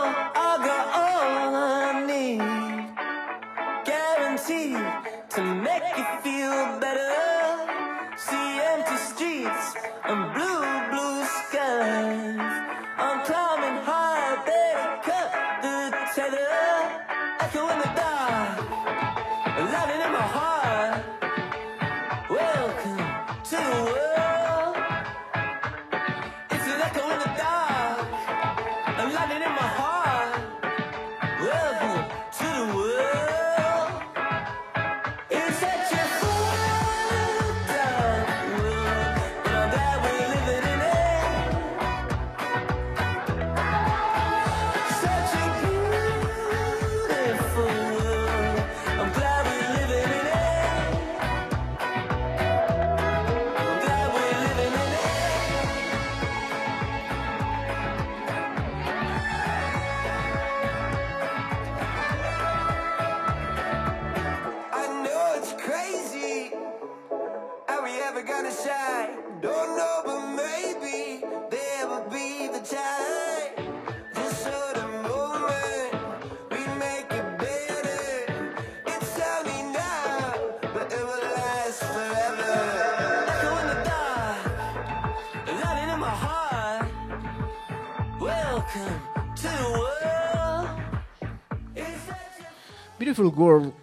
Beautiful World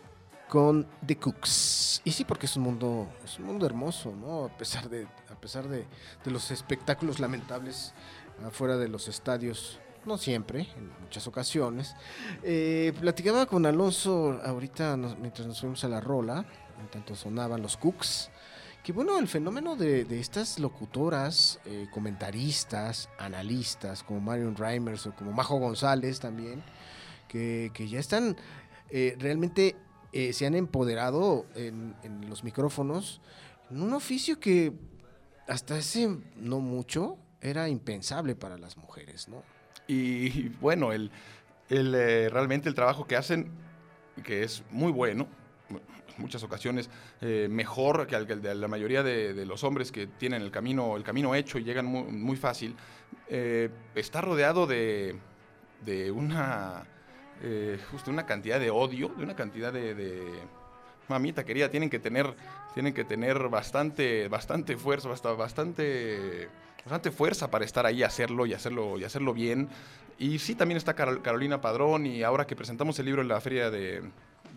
con The Cooks. Y sí, porque es un mundo, es un mundo hermoso, ¿no? A pesar de, a pesar de, de los espectáculos lamentables afuera de los estadios. No siempre, en muchas ocasiones. Eh, platicaba con Alonso ahorita mientras nos fuimos a la rola, en tanto sonaban los Cooks, que bueno, el fenómeno de, de estas locutoras, eh, comentaristas, analistas, como Marion Reimers o como Majo González también, que, que ya están eh, realmente eh, se han empoderado en, los micrófonos en un oficio que hasta hace no mucho era impensable para las mujeres, ¿no? Y bueno, el, el, eh, realmente el trabajo que hacen, que es muy bueno, en muchas ocasiones mejor que el, de la mayoría de, los hombres que tienen el camino, el camino hecho y llegan muy, muy fácil, está rodeado de, de una, eh, justo una cantidad de odio, de una cantidad de, de- mamita querida, tienen que tener, tienen que tener bastante, bastante fuerza, basta- bastante, bastante fuerza para estar ahí, hacerlo y hacerlo y hacerlo bien. Y sí, también está Carol- Carolina Padrón y ahora que presentamos el libro en la feria de,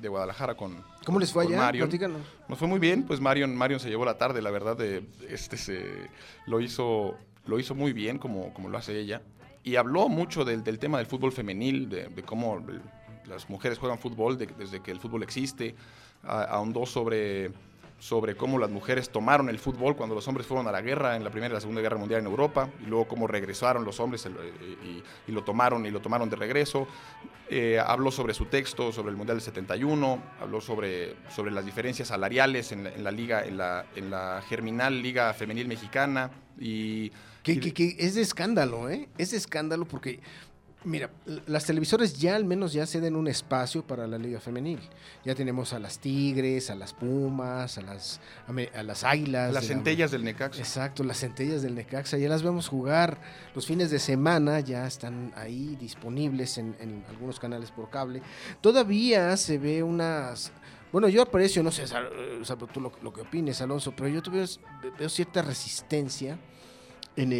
de Guadalajara con ¿Cómo les fue allá? Marion. Nos fue muy bien, pues Marion, Marion se llevó la tarde, la verdad, de, este se, lo, hizo, lo hizo muy bien como, como lo hace ella. Y habló mucho del, del tema del fútbol femenil, de, de cómo las mujeres juegan fútbol de- desde que el fútbol existe. A- ahondó sobre, sobre cómo las mujeres tomaron el fútbol cuando los hombres fueron a la guerra, en la Primera y la Segunda Guerra Mundial en Europa, y luego cómo regresaron los hombres y- y lo tomaron y lo tomaron de regreso. Eh, habló sobre su texto, sobre el Mundial del 71, habló sobre, sobre las diferencias salariales en la, en la liga, en la, en la germinal Liga Femenil Mexicana y... Que, que- que es de escándalo, ¿eh? Es de escándalo porque, mira, las televisoras ya al menos ya ceden un espacio para la liga femenil. Ya tenemos a las Tigres, a las Pumas, a las, a las Águilas. las de la- centellas del Necaxa. Exacto, las centellas del Necaxa, ya las vemos jugar. Los fines de semana ya están ahí disponibles en, en algunos canales por cable. Todavía se ve unas... Bueno, yo aprecio, no sé, Sal- eh, salvo tú lo, lo que opines, Alonso, pero yo tuve, veo cierta resistencia en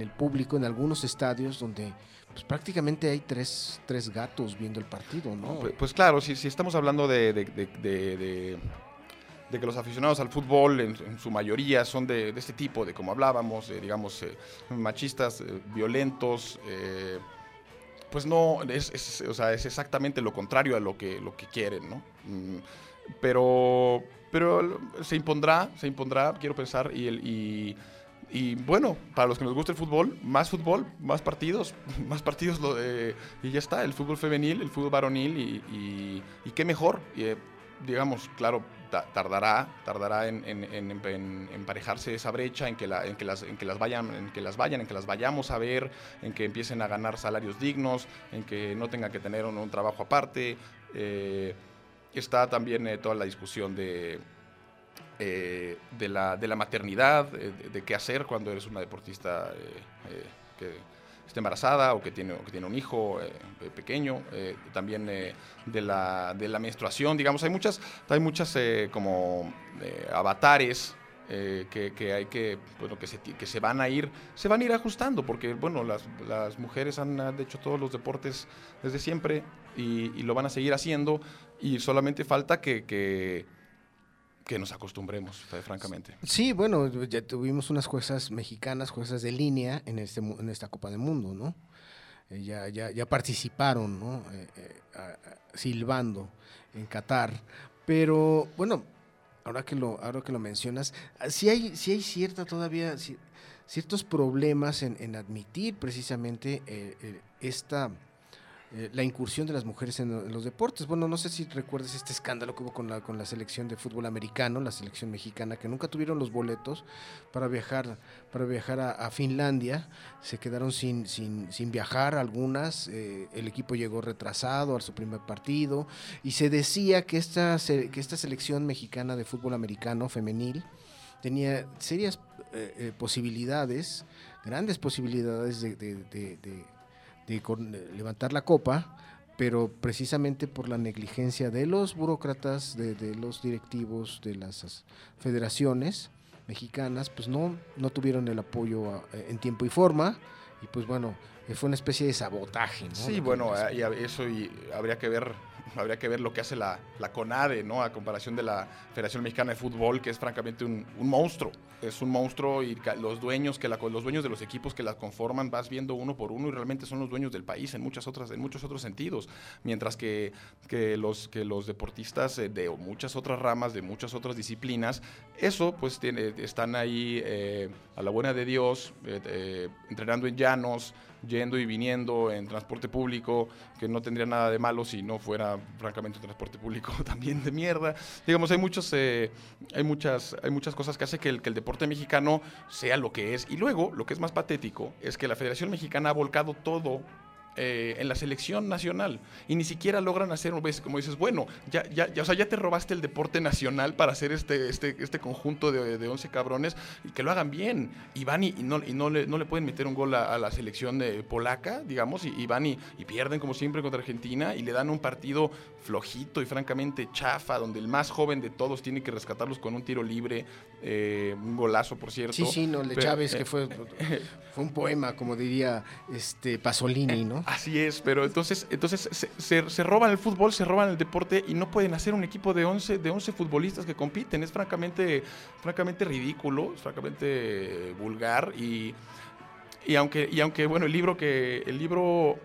el, público, en algunos estadios donde pues, prácticamente hay tres, tres gatos viendo el partido, ¿no? Pues, claro, si, estamos hablando de, de- que los aficionados al fútbol en, su mayoría son de, este tipo, de como hablábamos, digamos, eh, machistas, eh, violentos, eh, pues no, es, es- o sea, es exactamente lo contrario a lo que, lo que quieren, ¿no? Mm, pero, pero se impondrá, se impondrá, quiero pensar, y, el, y, y bueno, para los que nos gusta el fútbol, más fútbol, más partidos, (laughs) más partidos lo de- y ya está, el fútbol femenil, el fútbol varonil y, y- y qué mejor. Y, eh, digamos, claro, ta- tardará, tardará en, emparejarse esa brecha, en que, la- que las, en que las vayan, en que las vayan, en que las vayamos a ver, en que empiecen a ganar salarios dignos, en que no tengan que tener un, un trabajo aparte. Eh, está también eh, toda la discusión de, eh, de, la, de la maternidad, eh, de, de qué hacer cuando eres una deportista eh, eh, que está embarazada o que tiene, o que tiene un hijo eh, pequeño, también de, la, de la menstruación, digamos, hay muchas, hay muchas como avatares eh, que, que hay que, bueno, que se, que se van a ir, se van a ir ajustando, porque bueno, las, las mujeres han han hecho todos los deportes desde siempre y, y lo van a seguir haciendo y solamente falta que, que, que nos acostumbremos, eh, francamente. Sí, bueno, ya tuvimos unas juezas mexicanas, juezas de línea en, este, en esta Copa del Mundo, ¿no? Eh, ya, ya, ya participaron, ¿no? Eh, eh, silbando en Qatar. Pero, bueno, ahora que lo, ahora que lo mencionas, ah, sí hay, sí hay cierta todavía, ci- ciertos problemas en, en admitir precisamente esta... eh, la incursión de las mujeres en, los deportes. Bueno, no sé si recuerdas este escándalo que hubo con la, con la selección de fútbol americano, la selección mexicana, que nunca tuvieron los boletos para viajar, para viajar a, Finlandia. Se quedaron sin, sin, sin viajar algunas. eh, el equipo llegó retrasado a su primer partido. Y se decía que esta, que esta selección mexicana de fútbol americano femenil tenía serias eh, posibilidades, grandes posibilidades de, de- de- de- de levantar la copa, pero precisamente por la negligencia de los burócratas, de, de los directivos de las as- federaciones mexicanas, pues no, no tuvieron el apoyo a- en tiempo y forma, y pues bueno, fue una especie de sabotaje. ¿no? Sí, bueno, ah, eso y habría que ver habría que ver lo que hace la, la CONADE, ¿no? A comparación de la Federación Mexicana de Fútbol, que es francamente un, monstruo. Es un monstruo y los dueños que la, los dueños de los equipos que la conforman vas viendo uno por uno y realmente son los dueños del país en muchas otras en muchos otros sentidos, mientras que, que los que los deportistas eh, de muchas otras ramas, de muchas otras disciplinas, eso pues tiene, están ahí eh, a la buena de Dios, eh, entrenando en llanos, yendo y viniendo en transporte público, que no tendría nada de malo si no fuera francamente un transporte público (laughs) también de mierda. Digamos, hay muchos, eh, hay muchas, hay muchas cosas que hace que el, que el deporte mexicano sea lo que es. Y luego, lo que es más patético, es que la Federación Mexicana ha volcado todo eh, en la selección nacional y ni siquiera logran hacer, ves, como dices, bueno, ya, ya, ya, o sea, ya te robaste el deporte nacional para hacer este, este, este conjunto de, de 11 cabrones y que lo hagan bien. Y van y, y no, y no, le, no le pueden meter un gol a, a la selección de polaca, digamos, y, y van y, y pierden como siempre contra Argentina y le dan un partido flojito y francamente chafa, donde el más joven de todos tiene que rescatarlos con un tiro libre, eh, un golazo, por cierto. Sí, sí, no, Pero, Chávez, eh, que fue, fue un poema, como diría este Pasolini, ¿no? Así es, pero entonces, entonces se, roban el fútbol, se roban el deporte y no pueden hacer un equipo de 11, de 11 futbolistas que compiten. Es francamente, francamente ridículo, es francamente vulgar y, y aunque, y aunque bueno, el libro que el libro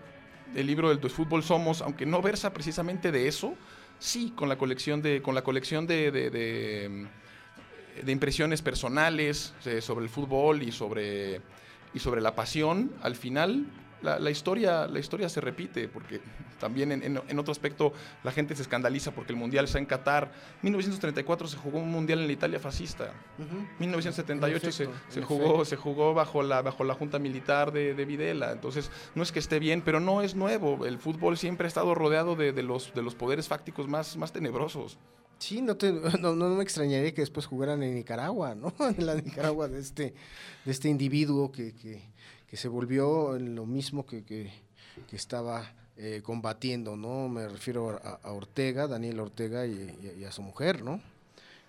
el libro del fútbol somos, aunque no versa precisamente de eso, sí con la colección de con la colección de, de- de impresiones personales eh, sobre el fútbol y sobre y sobre la pasión, al final la, la historia, la historia se repite, porque también en, en- en otro aspecto la gente se escandaliza porque el Mundial está en Qatar. 1934 se jugó un Mundial en la Italia fascista. 1978 En se, efecto, se en jugó, efecto. se jugó bajo la, bajo la Junta Militar de, de Videla. Entonces, no es que esté bien, pero no es nuevo. El fútbol siempre ha estado rodeado de, de los, de los poderes fácticos más, más tenebrosos. Sí, no, te, no, no me extrañaría que después jugaran en Nicaragua, ¿no? (laughs) En la Nicaragua de este, de este individuo que, que, que se volvió en lo mismo que, que, que estaba eh, combatiendo, ¿no? Me refiero a, a Ortega, Daniel Ortega y, y- y a su mujer, ¿no?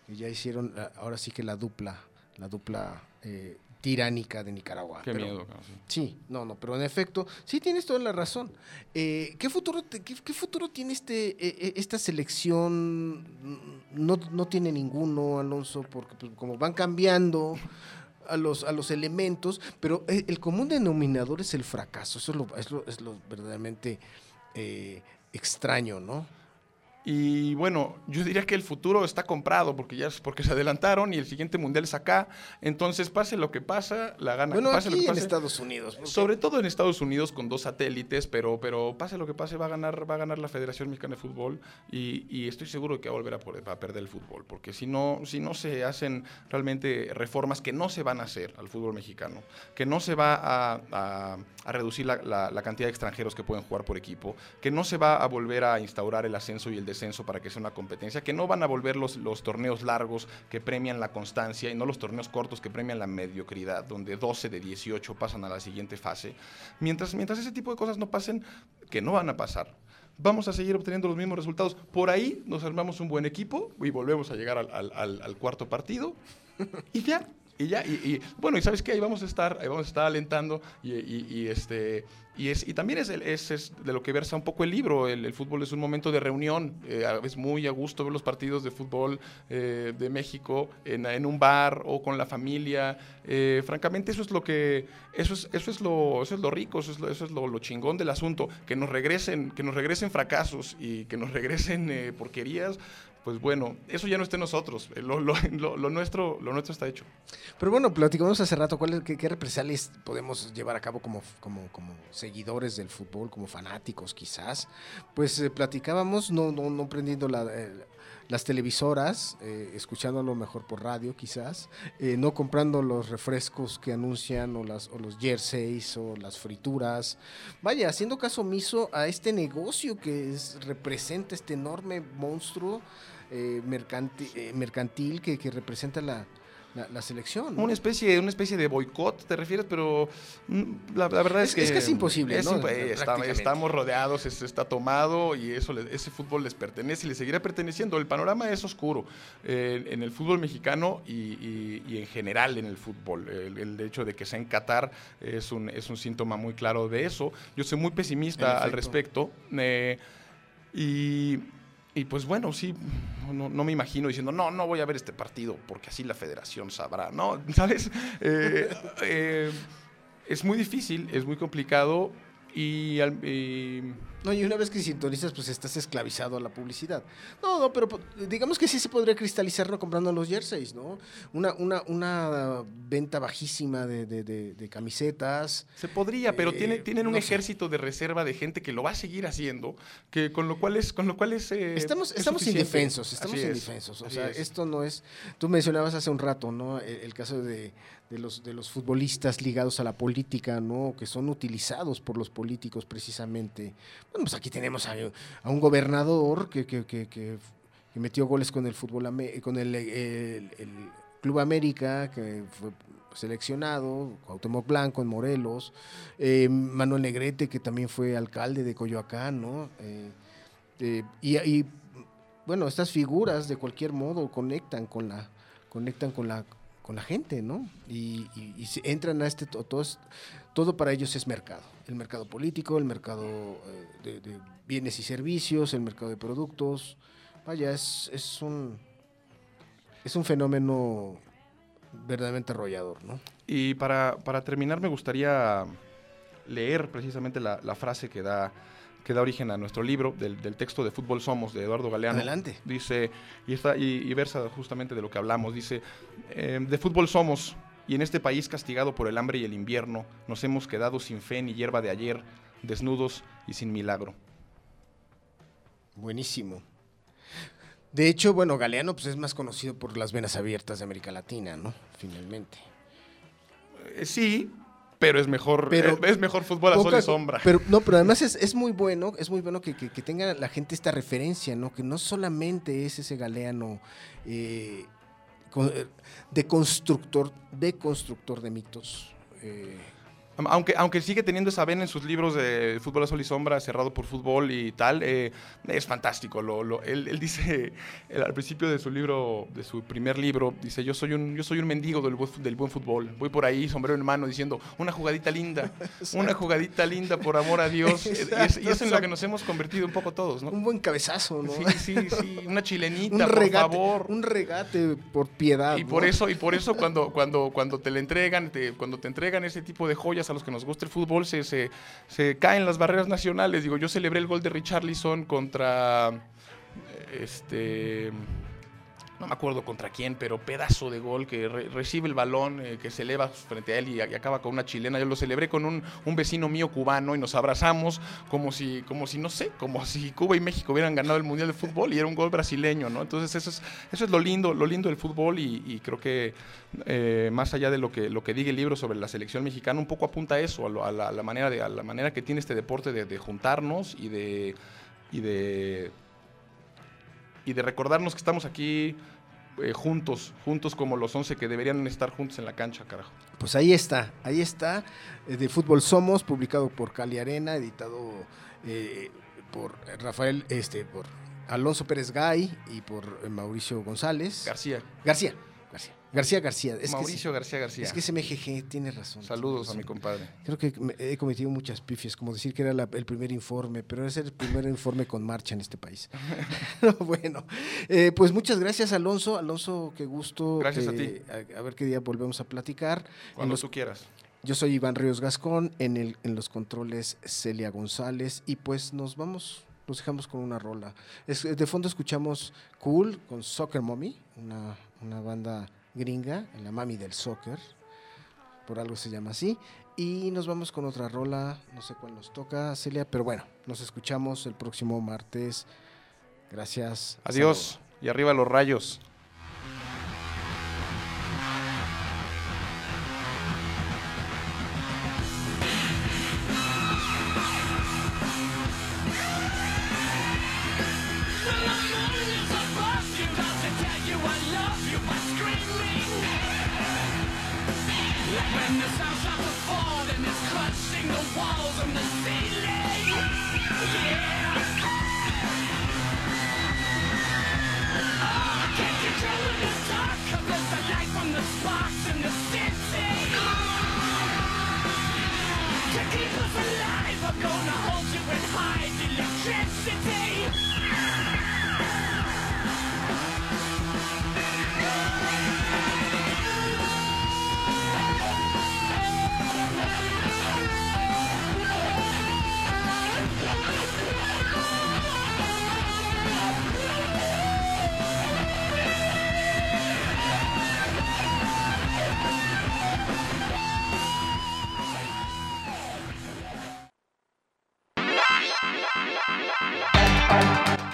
Que ya hicieron ah, ahora sí que la dupla, la dupla eh, tiránica de Nicaragua. Qué Pero- miedo. sí. No, no, pero en efecto, sí tienes toda la razón. Eh, ¿qué, futuro te- qué, qué futuro tiene este, eh, esta selección? No, no tiene ninguno, Alonso, porque pues, como van cambiando a los, a los elementos, pero eh, el común denominador es el fracaso. Eso es lo, es lo, es lo verdaderamente eh, extraño, ¿no? Y bueno, yo diría que el futuro está comprado porque ya es- porque se adelantaron y el siguiente mundial es acá. Entonces, pase lo que pasa, la gana. Bueno, pase lo que en pase. Estados Unidos. Sobre todo en Estados Unidos con dos satélites, pero, pero pase lo que pase, va a ganar, va a ganar la Federación Mexicana de Fútbol y, y estoy seguro de que va a volver a, perder el fútbol, porque si no, si no se hacen realmente reformas que no se van a hacer al fútbol mexicano, que no se va a, a- a reducir la, la- la cantidad de extranjeros que pueden jugar por equipo, que no se va a volver a instaurar el ascenso y el descenso para que sea una competencia, que no van a volver los, los torneos largos que premian la constancia y no los torneos cortos que premian la mediocridad, donde 12 de 18 pasan a la siguiente fase. Mientras, mientras ese tipo de cosas no pasen, que no van a pasar, vamos a seguir obteniendo los mismos resultados. Por ahí nos armamos un buen equipo y volvemos a llegar al, al- al- cuarto partido y ya. Y ya, y, y, bueno, y sabes qué, ahí vamos a estar, ahí vamos a estar alentando y, y- y, este y es y también es, es, es de lo que versa un poco el libro. El, el fútbol es un momento de reunión. eh, es muy a gusto ver los partidos de fútbol eh, de México en, en un bar o con la familia. Eh, francamente, eso es lo que eso es eso es lo eso es lo rico, eso es lo, eso es lo, lo chingón del asunto. Que nos regresen que nos regresen fracasos y que nos regresen eh, porquerías. Pues bueno, eso ya no está en nosotros. Eh, Lo, lo- lo- lo nuestro, lo nuestro está hecho. Pero bueno, platicamos hace rato cuáles qué, qué represalias podemos llevar a cabo como, como, como seguidores del fútbol, como fanáticos quizás. Pues eh, platicábamos, no, no, no prendiendo la, eh, las televisoras, eh, escuchándolo mejor por radio quizás, eh, no comprando los refrescos que anuncian o, las, o los jerseys o las frituras. Vaya, haciendo caso omiso a este negocio que es- representa este enorme monstruo eh, mercanti- eh, mercantil que, que representa la, la, la selección. ¿no? Una especie, una especie de boicot, te refieres, pero mm, la, la verdad es, Es- que... es imposible, es ¿no? imp- eh, está- estamos rodeados, es- está tomado y eso ese fútbol les pertenece y le seguirá perteneciendo. El panorama es oscuro eh, en el fútbol mexicano y, y- y en general en el fútbol. El, el hecho de que sea en Qatar es un, es un síntoma muy claro de eso. Yo soy muy pesimista al respecto. eh, y, y pues bueno, sí, no, no me imagino diciendo, no, no voy a ver este partido porque así la federación sabrá, ¿no? (laughs) ¿Sabes? Eh, eh, es muy difícil, es muy complicado y, al- y No, y una vez que sintonizas, pues estás esclavizado a la publicidad. No, no, pero po- digamos que sí se podría cristalizar no comprando los jerseys, ¿no? Una, una, una venta bajísima de, de- de- de camisetas. Se podría, pero Eh, tiene- tienen un no sé. ejército de reserva de gente que lo va a seguir haciendo, que con lo cual es, con lo cual es, eh, Estamos, es estamos suficiente. indefensos, estamos Así es, indefensos. O sea, es. esto no es. Tú mencionabas hace un rato, ¿no? El, el caso de, de los, de los futbolistas ligados a la política, ¿no? Que son utilizados por los políticos precisamente. Bueno, pues aquí tenemos a, un gobernador que, que, que- que- metió goles con el fútbol, con el, el- el Club América, que fue seleccionado, Cuauhtémoc Blanco en Morelos, eh, Manuel Negrete, que también fue alcalde de Coyoacán, ¿no? Eh, eh, y, y, bueno, estas figuras de cualquier modo conectan con la, conectan con la, con la gente, ¿no? Y, se entran a este, to- todo, todo para ellos es mercado. El mercado político, el mercado eh, de, bienes y servicios, el mercado de productos. Vaya, es, es un, es un fenómeno verdaderamente arrollador, ¿no? Y para, para terminar, me gustaría leer precisamente la frase que da, que da origen a nuestro libro, del, del texto de Fútbol Somos, de Eduardo Galeano. Adelante. Dice, y, está, y, y versa justamente de lo que hablamos, dice, eh, de fútbol somos, y en este país castigado por el hambre y el invierno, nos hemos quedado sin fe ni hierba de ayer, desnudos y sin milagro. Buenísimo. De hecho, bueno, Galeano pues, es más conocido por las venas abiertas de América Latina, ¿no? Finalmente. Eh, sí, pero es mejor, Pero eh, es mejor fútbol a sol Poca- y sombra. Pero, no, pero además es, es muy bueno, es muy bueno que, que- que tenga la gente esta referencia, ¿no? Que no solamente es ese Galeano eh, eh, de constructor, de constructor de mitos. eh, Aunque, aunque sigue teniendo esa vena en sus libros de Fútbol a Sol y Sombra, cerrado por fútbol y tal, eh, es fantástico. Lo, lo- él, él dice (laughs) él, al principio de su libro, de su primer libro, dice, yo soy un, yo soy un mendigo del, del buen fútbol. Voy por ahí, sombrero en mano, diciendo, una jugadita linda, (laughs) una jugadita linda, por amor a Dios. y, es, y es en lo Exacto. que nos hemos convertido un poco todos, ¿no? un buen cabezazo, ¿no? Sí, sí, sí, una chilenita, un por regate, favor. un regate por piedad. Y ¿no? por eso, y por eso cuando, cuando, cuando te le entregan, te- cuando te entregan ese tipo de joyas a los que nos gusta el fútbol, se, se, se caen las barreras nacionales. Digo, yo celebré el gol de Richarlison contra este no me acuerdo contra quién, pero pedazo de gol que re- recibe el balón, eh, que se eleva frente a él y, acaba con una chilena. Yo lo celebré con un, un vecino mío cubano y nos abrazamos como si, como si, no sé, como si Cuba y México hubieran ganado el Mundial de Fútbol y era un gol brasileño, ¿no? Entonces eso es, eso es lo lindo, lo lindo del fútbol y, creo que eh, más allá de lo que, lo que diga el libro sobre la selección mexicana, un poco apunta a eso, a la manera de, a la manera que tiene este deporte de, de juntarnos y de, y de y de recordarnos que estamos aquí eh, juntos, juntos como los 11 que deberían estar juntos en la cancha, carajo. Pues ahí está, ahí está, eh, de Fútbol Somos, publicado por Cali Arena, editado eh, por Rafael, este, por Alonso Pérez Gay y por eh, Mauricio González. García, García, García, García García. Es Mauricio que, García García. Es que se me jeje, tiene razón. Saludos a mi compadre. Creo que he cometido muchas pifias, como decir que era la- el primer informe, pero es el primer informe con marcha en este país. (laughs) (laughs) No, bueno, eh, pues muchas gracias, Alonso. Alonso, qué gusto. Gracias a que- A, a ver qué día volvemos a platicar. Cuando los- tú quieras. yo soy Iván Ríos Gascón, en, el, en los controles Celia González, y pues nos vamos, nos dejamos con una rola. De fondo escuchamos Cool con Soccer Mommy, una, una banda gringa, la mami del soccer, por algo se llama así. Y nos vamos con otra rola, no sé cuál nos toca, Celia, pero bueno, nos escuchamos el próximo martes. Gracias. Adiós y arriba los rayos.